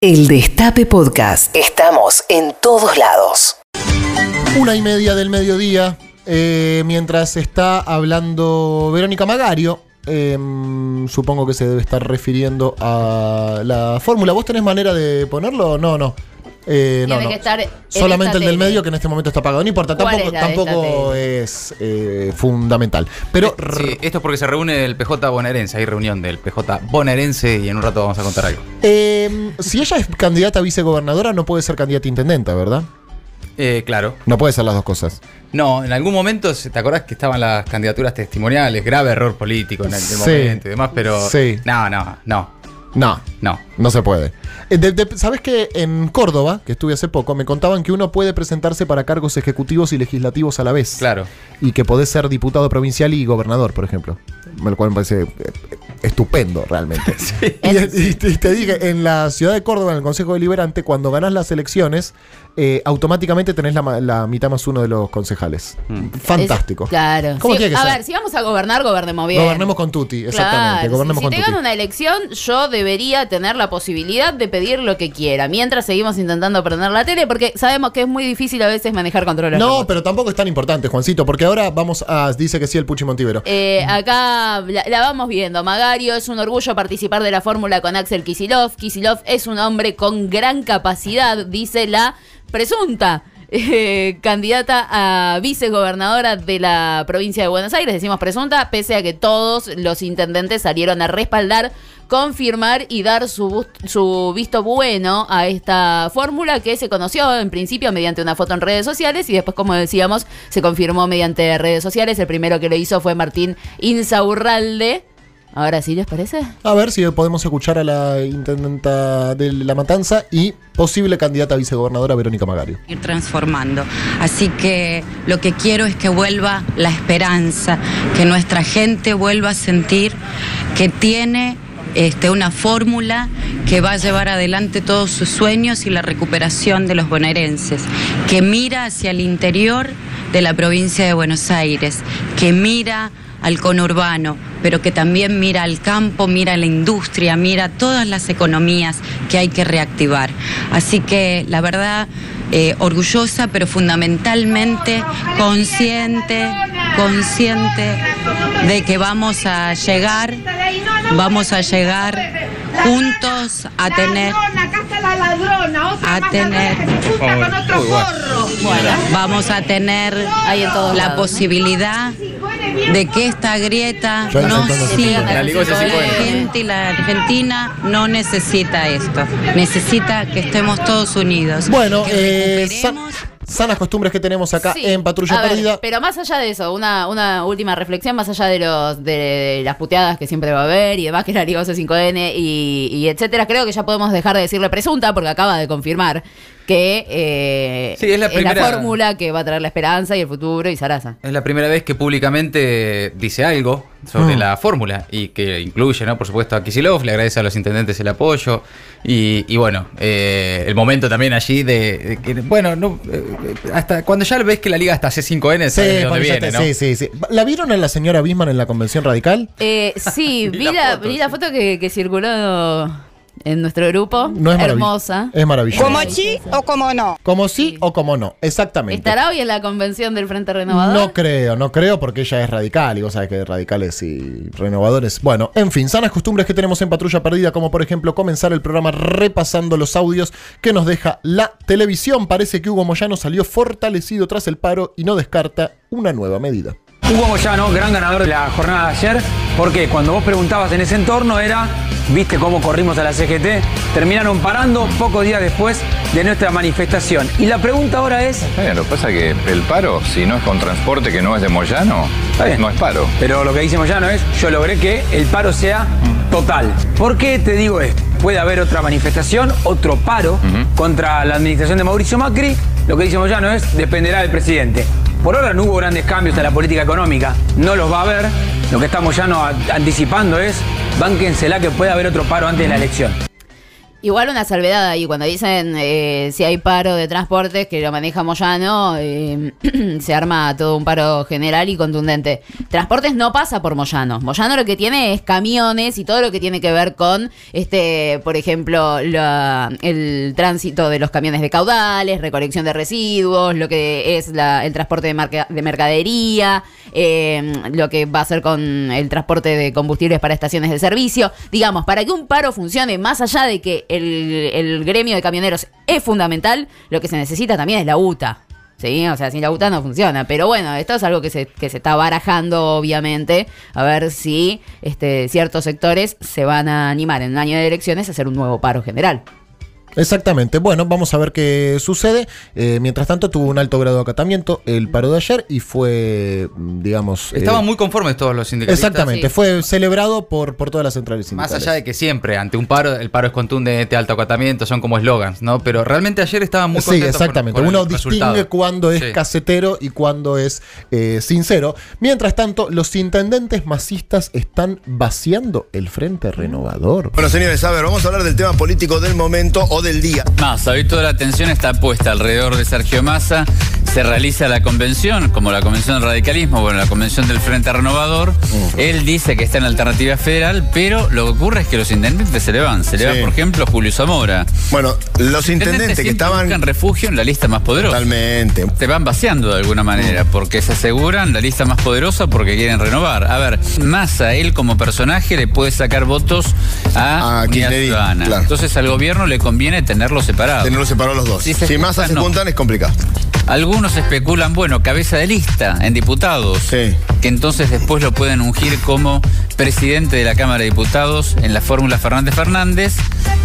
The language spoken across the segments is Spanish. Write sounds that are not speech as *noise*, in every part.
El Destape Podcast. Estamos en todos lados. Una y media del mediodía, eh, mientras está hablando Verónica Magario. eh, supongo que se debe estar refiriendo a la fórmula. ¿Vos tenés manera de ponerlo? No, no. Eh, no, Tiene no. que estar en Solamente el del tele. medio que en este momento está apagado. No importa, ¿Cuál tampoco, es tampoco eh, fundamental. Pero Sí, esto es porque se reúne el PJ bonaerense, hay reunión del PJ bonaerense y en un rato vamos a contar algo. eh, si ella es candidata a vicegobernadora, no puede ser candidata a intendenta, ¿verdad? Eh, claro. No puede ser las dos cosas. No, en algún momento, ¿te acordás que estaban las candidaturas testimoniales? Grave error político en el Sí. momento y demás, pero. Sí. No, no, no, No, no. No se puede. Eh, de- de- ¿Sabes que en Córdoba, que estuve hace poco, me contaban que uno puede presentarse para cargos ejecutivos y legislativos a la vez? Claro. Y que podés ser diputado provincial y gobernador, por ejemplo. Lo cual me parece eh, estupendo, realmente. *laughs* Y, y te, y te dije, en la ciudad de Córdoba, en el Consejo Deliberante, cuando ganás las elecciones, eh, automáticamente tenés la, ma- la mitad más uno de los concejales. Fantástico. Es- claro. ¿Cómo Sí, tiene que a ser? ver, si vamos a gobernar, gobernemos bien. Gobernemos con Tuti, exactamente. Claro, gobernemos si, con si te Tuti. gana una elección, yo debería tener la posibilidad de pedir lo que quiera. Mientras seguimos intentando prender la tele, porque sabemos que es muy difícil a veces manejar controles. No, remotos. pero tampoco es tan importante, Juancito, porque ahora vamos a. Dice que sí el Puchi Montivero. Eh, acá la, la vamos viendo. Magario es un orgullo participar de la fórmula con Axel Kisilov. Kisilov es un hombre con gran capacidad, dice la presunta. Eh, candidata a vicegobernadora de la provincia de Buenos Aires, decimos presunta, pese a que todos los intendentes salieron a respaldar, confirmar y dar su, su visto bueno a esta fórmula que se conoció en principio mediante una foto en redes sociales y después, como decíamos, se confirmó mediante redes sociales. El primero que lo hizo fue Martín Insaurralde. Ahora sí, ¿les parece? A ver si podemos escuchar a la intendenta de La Matanza y posible candidata a vicegobernadora Verónica Magario. ir transformando. Así que lo que quiero es que vuelva la esperanza, que nuestra gente vuelva a sentir que tiene este, una fórmula que va a llevar adelante todos sus sueños y la recuperación de los bonaerenses, que mira hacia el interior de la provincia de Buenos Aires, que mira al conurbano, pero que también mira al campo, mira a la industria, mira todas las economías que hay que reactivar. Así que la verdad, eh, orgullosa, pero fundamentalmente consciente, consciente de que vamos a llegar, vamos a llegar juntos a tener, a tener, vamos a tener la posibilidad de que esta grieta no siga. La La gente y la Argentina no necesita esto. Necesita que estemos todos unidos. Bueno, que eh, sanas costumbres que tenemos acá Sí. en Patrulla ver, Perdida. pero más allá de eso, una, una última reflexión, más allá de los de las puteadas que siempre va a haber y demás, que la Liga 5N y, y etcétera, creo que ya podemos dejar de decirle presunta porque acaba de confirmar que eh, Sí, es la primera- fórmula que va a traer la esperanza y el futuro y Sarasa. Es la primera vez que públicamente dice algo sobre Mm. la fórmula y que incluye, ¿no? Por supuesto, a Kisilov, le agradece a los intendentes el apoyo y, y bueno, eh, el momento también allí de, de que, bueno, no, eh, hasta cuando ya ves que la liga hasta C5N, Sí, de dónde viene, te- ¿no? sí, sí, sí. ¿La vieron en la señora Bisman en la convención radical? Eh, sí, *laughs* Vi vi, la la, foto, vi la sí. foto que, que circuló en nuestro grupo. No es. Hermosa. Es maravilloso. ¿Como sí o como no? Como sí o como no, exactamente. ¿Estará hoy en la convención del Frente Renovador? No creo, no creo porque ella es radical y vos sabés que radicales y renovadores. Bueno, en fin, sanas costumbres que tenemos en Patrulla Perdida, como por ejemplo comenzar el programa repasando los audios que nos deja la televisión. Parece que Hugo Moyano salió fortalecido tras el paro y no descarta una nueva medida. Hugo Moyano, gran ganador de la jornada de ayer, porque cuando vos preguntabas en ese entorno era, viste cómo corrimos a la CGT, terminaron parando pocos días después de nuestra manifestación. Y la pregunta ahora es, Está bien, lo que pasa es que el paro, si no es con transporte que no es de Moyano, no es paro. pero lo que dice Moyano es, yo logré que el paro sea total. ¿Por qué te digo esto? Puede haber otra manifestación, otro paro contra la administración de Mauricio Macri. Lo que dice Moyano es, dependerá del presidente. Por ahora no hubo grandes cambios en la política económica, no los va a haber. Lo que está Moyano a- anticipando es, bánquensela que puede haber otro paro antes de la elección. Igual una salvedad ahí, cuando dicen eh, si hay paro de transportes que lo maneja Moyano, eh, *clears throat* se arma todo un paro general y contundente. Transportes no pasa por Moyano. Moyano lo que tiene es camiones y todo lo que tiene que ver con, este, por ejemplo, la- el tránsito de los camiones de caudales, recolección de residuos, lo que es la- el transporte de, mercadería, eh, lo que va a hacer con el transporte de combustibles para estaciones de servicio. Digamos, para que un paro funcione, más allá de que el, gremio de camioneros es fundamental, lo que se necesita también es la UTA. Sí, o sea, sin la UTA no funciona. Pero bueno, esto es algo que se, que se está barajando, obviamente, a ver si este, ciertos sectores se van a animar en un año de elecciones a hacer un nuevo paro general. Exactamente. Bueno, vamos a ver qué sucede. Eh, mientras tanto, tuvo un alto grado de acatamiento el paro de ayer y fue, mm, digamos. eh, Estaban muy conformes todos los sindicalistas. Exactamente, Sí. fue celebrado por, por todas las centrales Más sindicales. allá de que siempre, ante un paro, el paro es contundente, alto acatamiento, son como eslogans, ¿no? Pero realmente ayer estaban muy Sí, contentos con- exactamente. con Uno distingue resultado. cuándo es Sí. casetero y cuándo es eh, sincero. Mientras tanto, los intendentes masistas están vaciando el Frente Renovador. Bueno, señores, a ver, vamos a hablar del tema político del momento o del día. Massa, hoy toda la atención está puesta alrededor de Sergio Massa. Se realiza la convención, como la convención del radicalismo, bueno, la convención del Frente Renovador. Él dice que está en alternativa federal, pero lo que ocurre es que los intendentes se le van. Se le va, Sí. por ejemplo, Julio Zamora. Bueno, los intendentes que estaban. buscan refugio en la lista más poderosa. Totalmente. Te van vaciando de alguna manera, porque se aseguran la lista más poderosa porque quieren renovar. A ver, Massa, él como personaje le puede sacar votos a A Ciudadana. claro. Entonces al gobierno le conviene tenerlos separados. Tenerlos separados los dos. Si se si más se juntan, no. juntan, es complicado. Algunos especulan, bueno, cabeza de lista en diputados, Sí. que entonces después lo pueden ungir como presidente de la Cámara de Diputados en la fórmula Fernández Fernández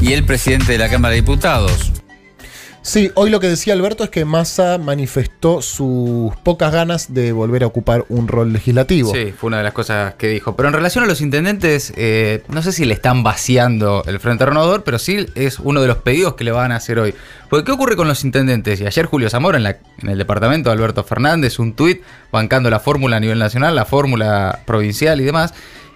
y el presidente de la Cámara de Diputados. Sí, hoy lo que decía Alberto es que Massa manifestó sus pocas ganas de volver a ocupar un rol legislativo. Sí, fue una de las cosas que dijo. Pero en relación a los intendentes, eh, no sé si le están vaciando el Frente Renovador, pero sí es uno de los pedidos que le van a hacer hoy. Porque ¿qué ocurre con los intendentes? Y ayer Julio Zamora en, la- en el departamento de Alberto Fernández, un tuit bancando la fórmula a nivel nacional, la fórmula provincial y demás,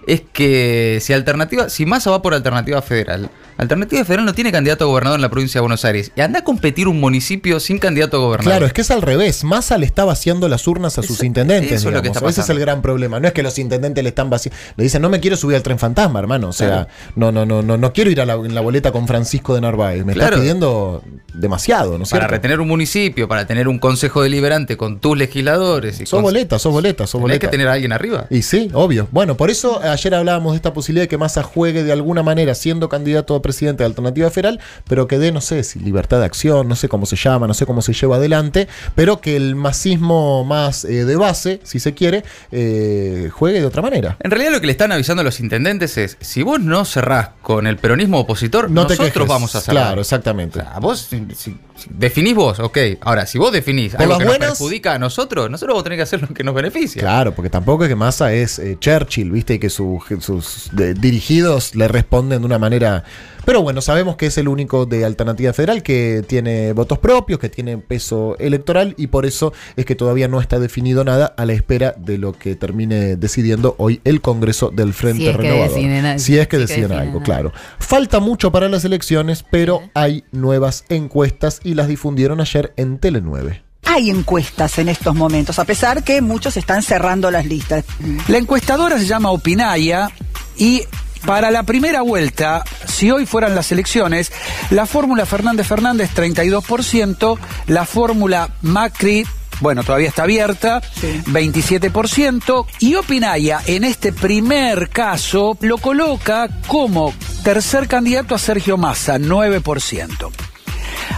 es que si alternativa, si Massa va por alternativa federal, alternativa federal no tiene candidato a gobernador en la provincia de Buenos Aires. Y anda a competir un municipio sin candidato a gobernador. Claro, es que es al revés. Massa le está vaciando las urnas a sus intendentes. eso es lo que está Ese es el gran problema. No es que los intendentes le están vaciando. Le dicen, no me quiero subir al tren fantasma, hermano. O sea, Claro. no, no, no, no, no quiero ir a la, en la boleta con Francisco de Narváez. Me Claro. estás pidiendo demasiado, ¿no es Para cierto? retener un municipio, para tener un consejo deliberante con tus legisladores. Y Sos con- boleta, sos boleta, sos boleta. que tener a alguien arriba. Y sí, obvio. Bueno, por eso ayer hablábamos de esta posibilidad de que Massa juegue de alguna manera siendo candidato a presidente de Alternativa Federal, pero que dé, no sé, si libertad de acción, no sé cómo se llama, no sé cómo se lleva adelante, pero que el masismo más eh, de base, si se quiere, eh, juegue de otra manera. En realidad lo que le están avisando a los intendentes es, si vos no cerrás con el peronismo opositor, No te nosotros quejes. vamos a cerrar. Claro, exactamente. O sea, vos si- si- si definís vos, ok. Ahora, si vos definís Por algo que buenas- nos perjudica a nosotros, nosotros vamos a tener que hacer lo que nos beneficia. Claro, porque tampoco es que Massa es eh, Churchill, ¿viste? Y que su- sus de- dirigidos le responden de una manera. Pero bueno, sabemos que es el único de Alternativa Federal que tiene votos propios, que tiene peso electoral y por eso es que todavía no está definido nada a la espera de lo que termine decidiendo hoy el Congreso del Frente Si es que Renovador. deciden si es que Si deciden algo, algo. claro. Falta mucho para las elecciones, pero hay nuevas encuestas y las difundieron ayer en Tele 9. Hay encuestas en estos momentos, a pesar que muchos están cerrando las listas. La encuestadora se llama Opinaya y para la primera vuelta, si hoy fueran las elecciones, la fórmula Fernández Fernández 32%, la fórmula Macri bueno, todavía está abierta, 27%, y Opinaya en este primer caso lo coloca como tercer candidato a Sergio Massa, 9%.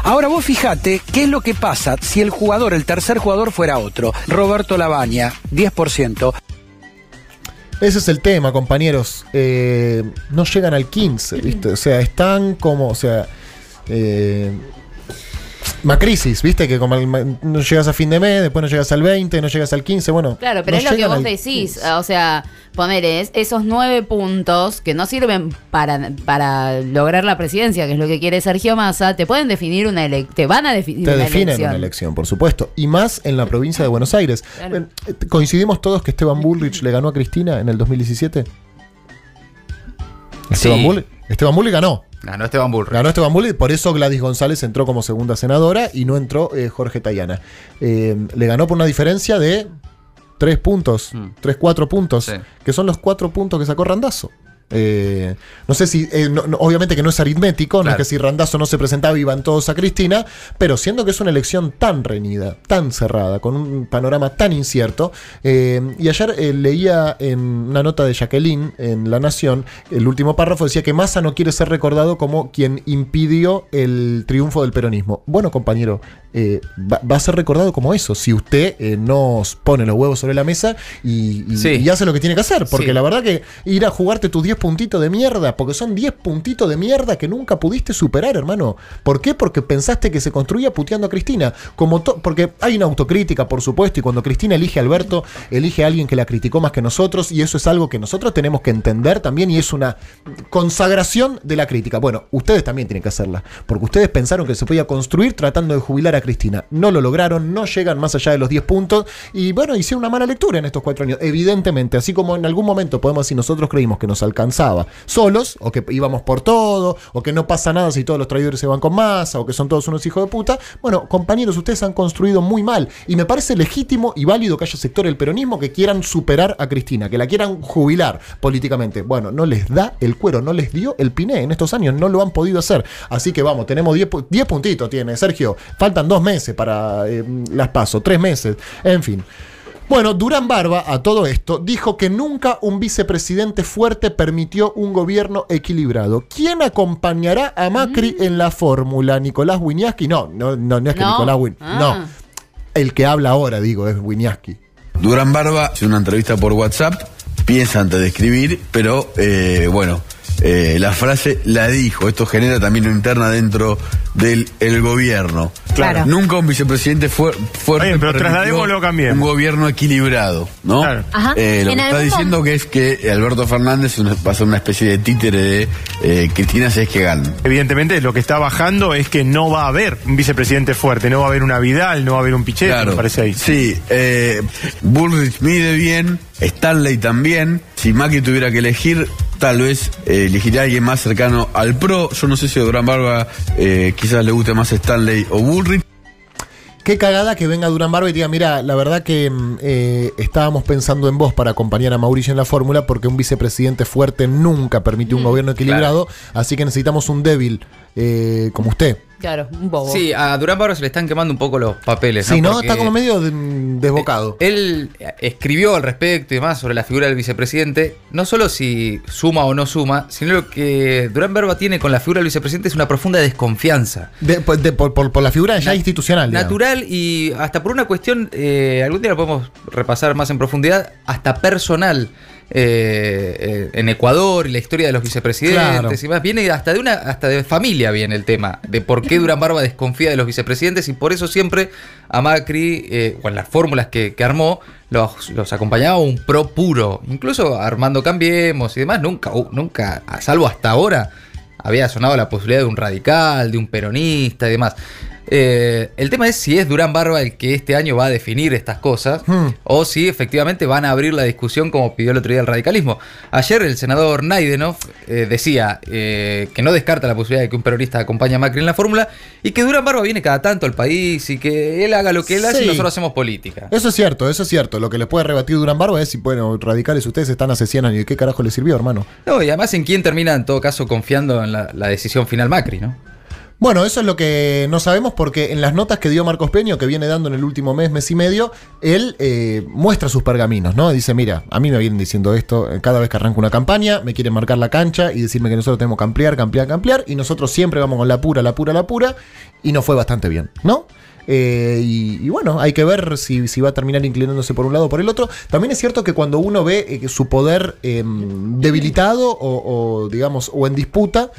Ahora vos fijate qué es lo que pasa si el jugador, el tercer jugador fuera otro. Roberto Labaña, 10%. Ese es el tema, compañeros. Eh, no llegan al 15, ¿viste? O sea, están como, o sea, eh, Macrisis, ¿viste? Que como el- no llegas a fin de mes, después no llegas al 20, no llegas al 15, bueno. Claro, pero no es lo que vos decís. 15. O sea, poner es- esos nueve puntos que no sirven para, para lograr la presidencia, que es lo que quiere Sergio Massa, te pueden definir una elección. Te van a definir Te una definen elección. una elección, por supuesto. Y más en la provincia de Buenos Aires. Claro. Eh, Coincidimos todos que Esteban Bullrich le ganó a Cristina en el 2017. Esteban, Sí. Bull- Esteban Bullrich ganó. Ganó Esteban Bullrich. Ganó Esteban Bullrich, por eso Gladys González entró como segunda senadora y no entró eh, Jorge Tayana. Eh, le ganó por una diferencia de tres puntos, tres, cuatro puntos, Sí. que son los cuatro puntos que sacó Randazo. Eh, no sé si, eh, no- no- obviamente que no es aritmético, no es que si Randazo no se presentaba iban todos a Cristina, pero siendo que es una elección tan reñida, tan cerrada, con un panorama tan incierto, eh, y ayer leía en una nota de Jacqueline en La Nación, el último párrafo decía que Massa no quiere ser recordado como quien impidió el triunfo del peronismo. Bueno, compañero, eh, va, va a ser recordado como eso, si usted eh, nos pone los huevos sobre la mesa y, y- Sí. y hace lo que tiene que hacer, porque Sí. la verdad que ir a jugarte tus 10 puntitos de mierda, porque son 10 puntitos de mierda que nunca pudiste superar, hermano. ¿Por qué? Porque pensaste que se construía puteando a Cristina. Como porque hay una autocrítica, por supuesto, y cuando Cristina elige a Alberto, elige a alguien que la criticó más que nosotros, y eso es algo que nosotros tenemos que entender también, y es una consagración de la crítica. Bueno, ustedes también tienen que hacerla, porque ustedes pensaron que se podía construir tratando de jubilar a Cristina. No lo lograron, no llegan más allá de los 10 puntos, y bueno, hicieron una mala lectura en estos cuatro años. Evidentemente, así como en algún momento podemos decir nosotros creímos que nos alcanzaba solos, o que íbamos por todo, o que no pasa nada si todos los traidores se van con masa, o que son todos unos hijos de puta. Bueno, compañeros, ustedes han construido muy mal, y me parece legítimo y válido que haya sector del peronismo que quieran superar a Cristina, que la quieran jubilar políticamente. Bueno, no les da el cuero, no les dio el piné en estos años, no lo han podido hacer. Así que vamos, tenemos 10 pu- 10 puntitos, tiene Sergio. Faltan dos meses para eh, las paso, tres meses, en fin. Bueno, Durán Barba, a todo esto, dijo que nunca un vicepresidente fuerte permitió un gobierno equilibrado. ¿Quién acompañará a Macri en la fórmula? ¿Nicolás Winiaski? No, no, no, no es que No. Nicolás Win. Ah. No. El que habla ahora, digo, es Winiaski. Durán Barba hizo una entrevista por WhatsApp, piensa antes de escribir, pero eh, bueno, eh, la frase la dijo. Esto genera también una interna dentro del el gobierno. Claro. Nunca un vicepresidente fue fuerte. Bien, pero trasladémoslo. Un gobierno equilibrado, ¿no? Claro. Ajá. Eh, lo que está diciendo que es que Alberto Fernández una- va a ser una especie de títere de eh, Cristina si es que gana. Evidentemente, lo que está bajando es que no va a haber un vicepresidente fuerte, no va a haber una Vidal, no va a haber un Pichetto, me parece ahí. Sí, eh, Bullrich mide bien, Stanley también. Si Macri tuviera que elegir, tal vez eh, elegiría a alguien más cercano al PRO. Yo no sé si a Durán Barba eh, quizás le guste más Stanley o Bullrich. Qué cagada que venga Durán Barba y diga, mira, la verdad que mm, eh, estábamos pensando en vos para acompañar a Mauricio en la fórmula porque un vicepresidente fuerte nunca permitió un gobierno equilibrado, así que necesitamos un débil eh, como usted. Claro, un bobo. Sí, a Durán Barba se le están quemando un poco los papeles. Sí, ¿no? Está como medio de- desbocado. Él escribió al respecto y demás sobre la figura del vicepresidente, no solo si suma o no suma, sino lo que Durán Barba tiene con la figura del vicepresidente es una profunda desconfianza. De- pues, de- por, por- por la figura ya institucional. digamos. Natural y hasta por una cuestión, eh, algún día lo podemos repasar más en profundidad, hasta personal. Eh, eh, en Ecuador y la historia de los vicepresidentes Claro. y más viene hasta de una hasta de familia viene el tema de por qué Durán Barba desconfía de los vicepresidentes y por eso siempre a Macri eh, o en las fórmulas que, que armó los, los acompañaba un pro puro incluso Armando Cambiemos y demás nunca uh, nunca a salvo hasta ahora había sonado la posibilidad de un radical de un peronista y demás Eh, el tema es si es Durán Barba el que este año va a definir estas cosas Hmm. o si efectivamente van a abrir la discusión como pidió el otro día el radicalismo. Ayer el senador Naidenov eh, decía eh, que no descarta la posibilidad de que un peronista acompañe a Macri en la fórmula y que Durán Barba viene cada tanto al país y que él haga lo que él hace y Sí. nosotros hacemos política. Eso es cierto, eso es cierto. Lo que le puede rebatir Durán Barba es si, bueno, radicales, ustedes están hace 100 años. ¿Y qué carajo le sirvió, hermano? No, y además en quién termina en todo caso confiando en la, la decisión final Macri, ¿no? Bueno, eso es lo que no sabemos porque en las notas que dio Marcos Peño, que viene dando en el último mes, mes y medio, él eh, muestra sus pergaminos, ¿no? Dice, mira, a mí me vienen diciendo esto eh, cada vez que arranco una campaña, me quieren marcar la cancha y decirme que nosotros tenemos que ampliar, ampliar, ampliar, y nosotros siempre vamos con la pura, la pura, la pura, y nos fue bastante bien, ¿no? Eh, y, bueno, hay que ver si, si va a terminar inclinándose por un lado o por el otro. También es cierto que cuando uno ve su poder eh, debilitado o, o, digamos, o en disputa,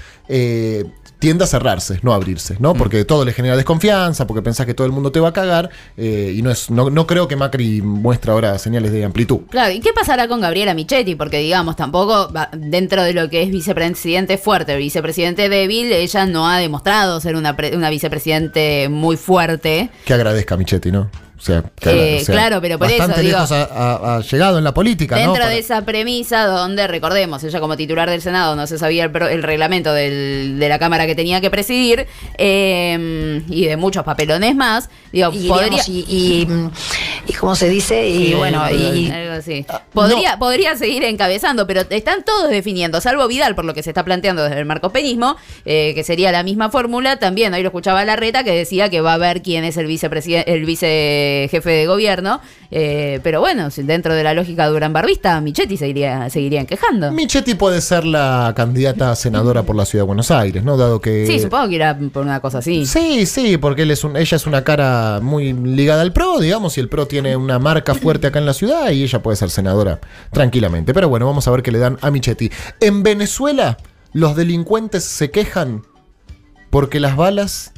tiende a cerrarse, no a abrirse, ¿no? Porque todo le genera desconfianza, porque pensás que todo el mundo te va a cagar, eh, y no es, no, no creo que Macri muestre ahora señales de amplitud. Claro, ¿y qué pasará con Gabriela Michetti? Porque, digamos, tampoco, dentro de lo que es vicepresidente fuerte, vicepresidente débil, ella no ha demostrado ser una, pre- una vicepresidente muy fuerte. Que agradezca a Michetti, ¿no? O sea, Eh, o sea, claro, pero por eso, bastante lejos ha, ha- ha llegado en la política, ¿no? Dentro Para- de esa premisa donde, recordemos, ella como titular del Senado no se sabía el, pro- el reglamento del- de la Cámara que tenía que presidir eh, y de muchos papelones más, digo, Y, podría... digamos, y, y, mm, y como se dice, y Sí, bueno, y, algo así. Podría, no. podría seguir encabezando, pero están todos definiendo, salvo Vidal, por lo que se está planteando desde el marcopeñismo, eh, que sería la misma fórmula. También hoy lo escuchaba Larreta que decía que va a ver quién es el vicepresidente, el vicejefe de gobierno. eh, pero bueno, dentro de la lógica de Durán Barbista, Michetti seguiría, seguirían quejando. Michetti puede ser la candidata a senadora por la ciudad de Buenos Aires, ¿no? Dado que. Sí, supongo que irá por una cosa así. Sí, sí, porque él es un- ella es una cara muy ligada al PRO, digamos, y el PRO tiene una marca fuerte acá en la ciudad y ella puede ser senadora tranquilamente. Pero bueno, vamos a ver qué le dan a Michetti. En Venezuela, los delincuentes se quejan porque las balas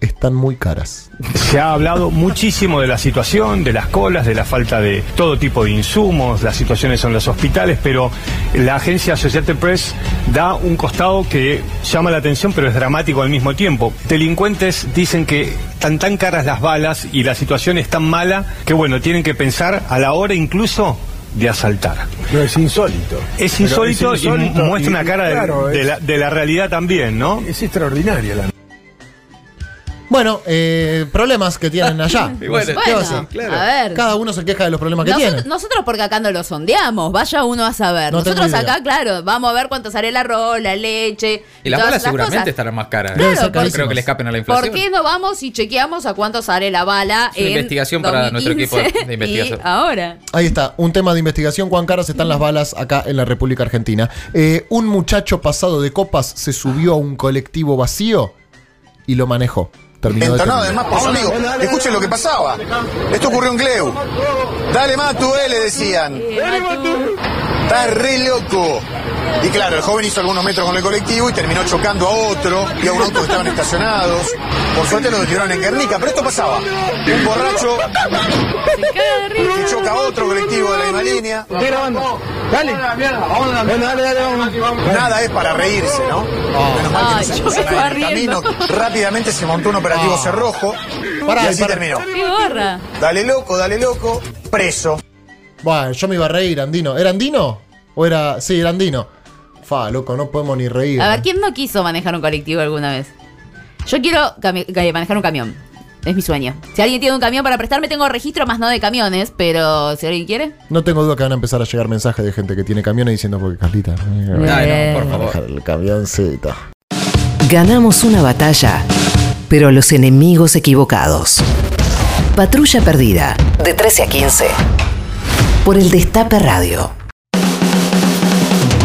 están muy caras. Se ha hablado muchísimo de la situación, de las colas, de la falta de todo tipo de insumos, las situaciones en los hospitales, pero la agencia Associated Press da un costado que llama la atención, pero es dramático al mismo tiempo. Delincuentes dicen que están tan caras las balas y la situación es tan mala que, bueno, tienen que pensar a la hora incluso de asaltar. No, es insólito. Es insólito, es insólito y muestra y- una cara de- claro, de, es- la, de la realidad también, ¿no? Es extraordinaria la Bueno, eh, problemas que tienen allá. *laughs* Y bueno, ¿Qué va a bueno, hacer? a ver. Cada uno se queja de los problemas que Nosotros, tiene. nosotros porque acá no lo sondeamos, vaya uno a saber. No nosotros acá, claro, vamos a ver cuánto sale el arroz, la leche. Y las balas seguramente cosas. estarán más caras. Claro, no creo que le escapen a la inflación. ¿Por qué no vamos y chequeamos a cuánto sale la bala Es una en investigación para nuestro equipo 2015 de investigación. *laughs* Y ahora. Ahí está, un tema de investigación. Cuán caras están las balas acá en la República Argentina. Eh, un muchacho pasado de copas se subió a un colectivo vacío y lo manejó. Terminó de Entonado además por su amigo. Escuchen lo que pasaba. Esto ocurrió en Gleu. Dale Matu, eh, le decían. Estás re loco. Y claro, el joven hizo algunos metros con el colectivo y terminó chocando a otro y a un auto que estaban estacionados. Por suerte lo detuvieron en Guernica, pero esto pasaba. Un borracho que choca a otro colectivo de la misma línea. Dale, Bueno, dale, dale, vamos. Nada es para reírse, ¿no? Menos mal que no se en el camino. Rápidamente se montó un operativo Ah. cerrojo Pará, y así pará. terminó. Dale loco, dale loco, preso. Bueno, yo me iba a reír, Andino. ¿Era Andino? ¿O era.? Sí, era Andino. Fa, loco, no podemos ni reír. A ver, ¿quién no quiso manejar un colectivo alguna vez? Yo quiero eh, manejar un camión. Es mi sueño. Si alguien tiene un camión para prestarme, tengo registro más no de camiones, pero si alguien quiere. No tengo duda que van a empezar a llegar mensajes de gente que tiene camiones diciendo porque Carlita. Ay, no, por favor. El camioncito. Ganamos una batalla, pero los enemigos equivocados. Patrulla perdida, de 13 a 15. Por el Destape Radio.